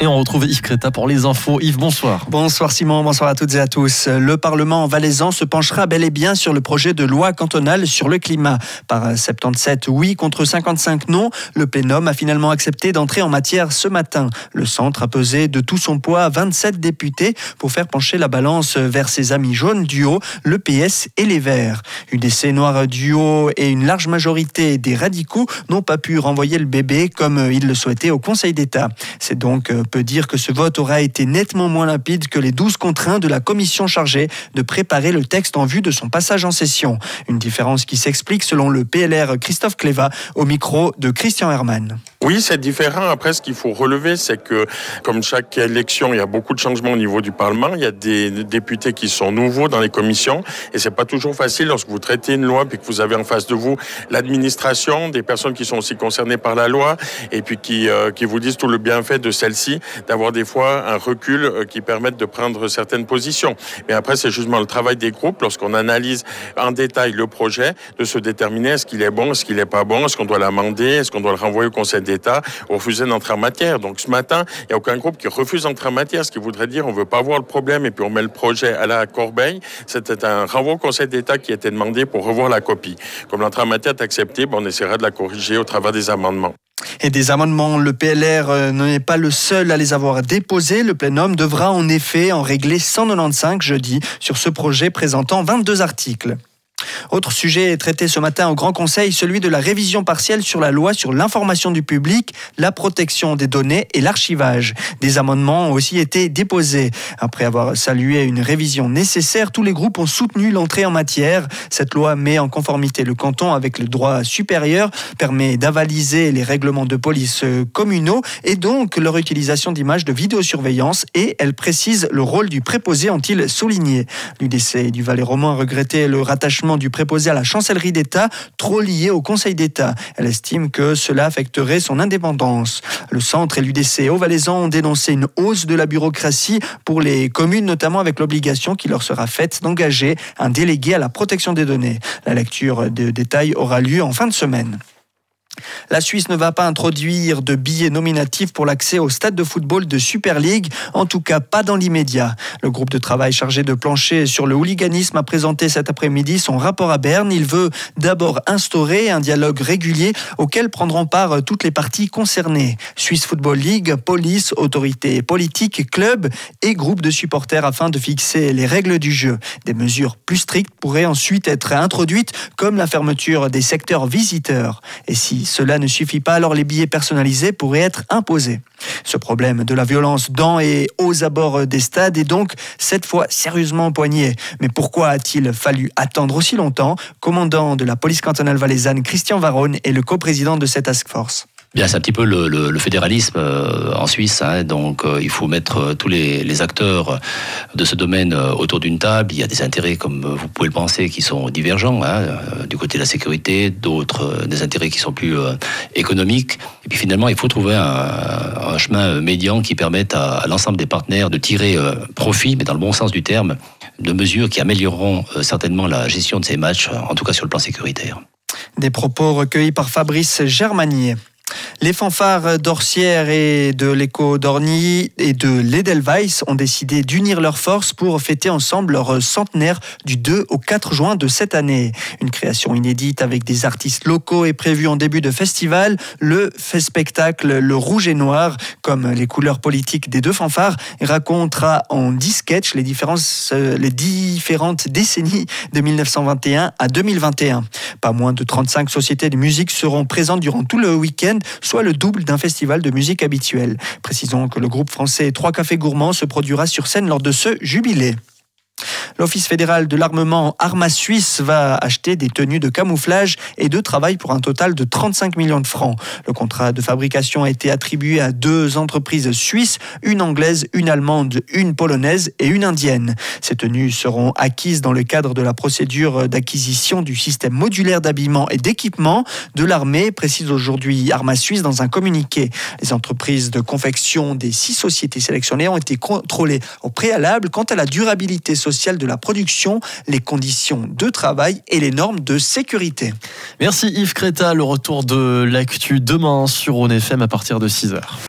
Et on retrouve Yves Créta pour les infos. Yves, bonsoir. Bonsoir Simon, bonsoir à toutes et à tous. Le Parlement valaisan se penchera bel et bien sur le projet de loi cantonale sur le climat. Par 77 oui contre 55 non, le plénum a finalement accepté d'entrer en matière ce matin. Le centre a pesé de tout son poids 27 députés pour faire pencher la balance vers ses amis jaunes du haut, le PS et les Verts. UDC Noir du haut et une large majorité des radicaux n'ont pas pu renvoyer le bébé comme ils le souhaitaient au Conseil d'État. C'est donc peut dire que ce vote aura été nettement moins limpide que les 12 contraints de la commission chargée de préparer le texte en vue de son passage en session. Une différence qui s'explique selon le PLR Christophe Cléva au micro de Christian Hermann. Oui, c'est différent. Après, ce qu'il faut relever, c'est que, comme chaque élection, il y a beaucoup de changements au niveau du Parlement. Il y a des députés qui sont nouveaux dans les commissions, et c'est pas toujours facile lorsque vous traitez une loi, puis que vous avez en face de vous l'administration, des personnes qui sont aussi concernées par la loi, et puis qui, euh, qui vous disent tout le bienfait de celle-ci, d'avoir des fois un recul euh, qui permette de prendre certaines positions. Mais après, c'est justement le travail des groupes, lorsqu'on analyse en détail le projet, de se déterminer est-ce qu'il est bon, est-ce qu'il n'est pas bon, est-ce qu'on doit l'amender, est-ce qu'on doit le renvoyer au Conseil d'État refuser d'entrer en matière. Donc ce matin, il n'y a aucun groupe qui refuse d'entrer en matière, ce qui voudrait dire on ne veut pas voir le problème et puis on met le projet à la corbeille. C'était un renvoi au Conseil d'État qui était demandé pour revoir la copie. Comme l'entrée en matière est acceptée, on essaiera de la corriger au travers des amendements. Et des amendements, le PLR euh, n'est pas le seul à les avoir déposés. Le plénum devra en effet en régler 195 jeudi sur ce projet présentant 22 articles. Autre sujet traité ce matin au Grand Conseil, celui de la révision partielle sur la loi sur l'information du public, la protection des données et l'archivage. Des amendements ont aussi été déposés. Après avoir salué une révision nécessaire, tous les groupes ont soutenu l'entrée en matière. Cette loi met en conformité le canton avec le droit supérieur, permet d'avaliser les règlements de police communaux et donc leur utilisation d'images de vidéosurveillance et elle précise le rôle du préposé, ont-ils souligné. L'UDC du Valais-Romain a regretté le rattachement du préposé à la chancellerie d'État, trop lié au Conseil d'État. Elle estime que cela affecterait son indépendance. Le centre et l'UDC au Valaisan ont dénoncé une hausse de la bureaucratie pour les communes, notamment avec l'obligation qui leur sera faite d'engager un délégué à la protection des données. La lecture de détails aura lieu en fin de semaine. La Suisse ne va pas introduire de billets nominatifs pour l'accès au stade de football de Super League, en tout cas pas dans l'immédiat. Le groupe de travail chargé de plancher sur le hooliganisme a présenté cet après-midi son rapport à Berne. Il veut d'abord instaurer un dialogue régulier auquel prendront part toutes les parties concernées. Suisse Football League, police, autorités politiques, clubs et groupes de supporters afin de fixer les règles du jeu. Des mesures plus strictes pourraient ensuite être introduites comme la fermeture des secteurs visiteurs. Et si cela ne suffit pas, alors les billets personnalisés pourraient être imposés. Ce problème de la violence dans et aux abords des stades est donc cette fois sérieusement poigné. Mais pourquoi a-t-il fallu attendre aussi longtemps? Commandant de la police cantonale valaisanne, Christian Varone est le coprésident de cette task force. Bien, c'est un petit peu le, fédéralisme euh, en Suisse. Hein. donc, euh, il faut mettre euh, tous les, acteurs de ce domaine autour d'une table. Il y a des intérêts, comme vous pouvez le penser, qui sont divergents. Hein, du côté de la sécurité, d'autres des intérêts qui sont plus économiques. Et puis finalement, il faut trouver un, chemin médian qui permette à, l'ensemble des partenaires de tirer profit, mais dans le bon sens du terme, de mesures qui amélioreront certainement la gestion de ces matchs, en tout cas sur le plan sécuritaire. Des propos recueillis par Fabrice Germanier. Les fanfares d'Orsières et de l'écho d'Orny et de l'Edelweiss ont décidé d'unir leurs forces pour fêter ensemble leur centenaire du 2 au 4 juin de cette année. Une création inédite avec des artistes locaux est prévue en début de festival. Le spectacle Le Rouge et Noir, comme les couleurs politiques des deux fanfares, racontera en 10 sketchs euh, les différentes décennies de 1921 à 2021. Pas moins de 35 sociétés de musique seront présentes durant tout le week-end soit le double d'un festival de musique habituel. Précisons que le groupe français Trois Cafés Gourmands se produira sur scène lors de ce jubilé. L'Office fédéral de l'armement Arma Suisse va acheter des tenues de camouflage et de travail pour un total de 35 millions de francs. Le contrat de fabrication a été attribué à deux entreprises suisses, une anglaise, une allemande, une polonaise et une indienne. Ces tenues seront acquises dans le cadre de la procédure d'acquisition du système modulaire d'habillement et d'équipement de l'armée, précise aujourd'hui Arma Suisse dans un communiqué. Les entreprises de confection des six sociétés sélectionnées ont été contrôlées au préalable quant à la durabilité sociale de la production, les conditions de travail et les normes de sécurité. Merci Yves Créta, le retour de l'actu demain sur ONFM à partir de 6h.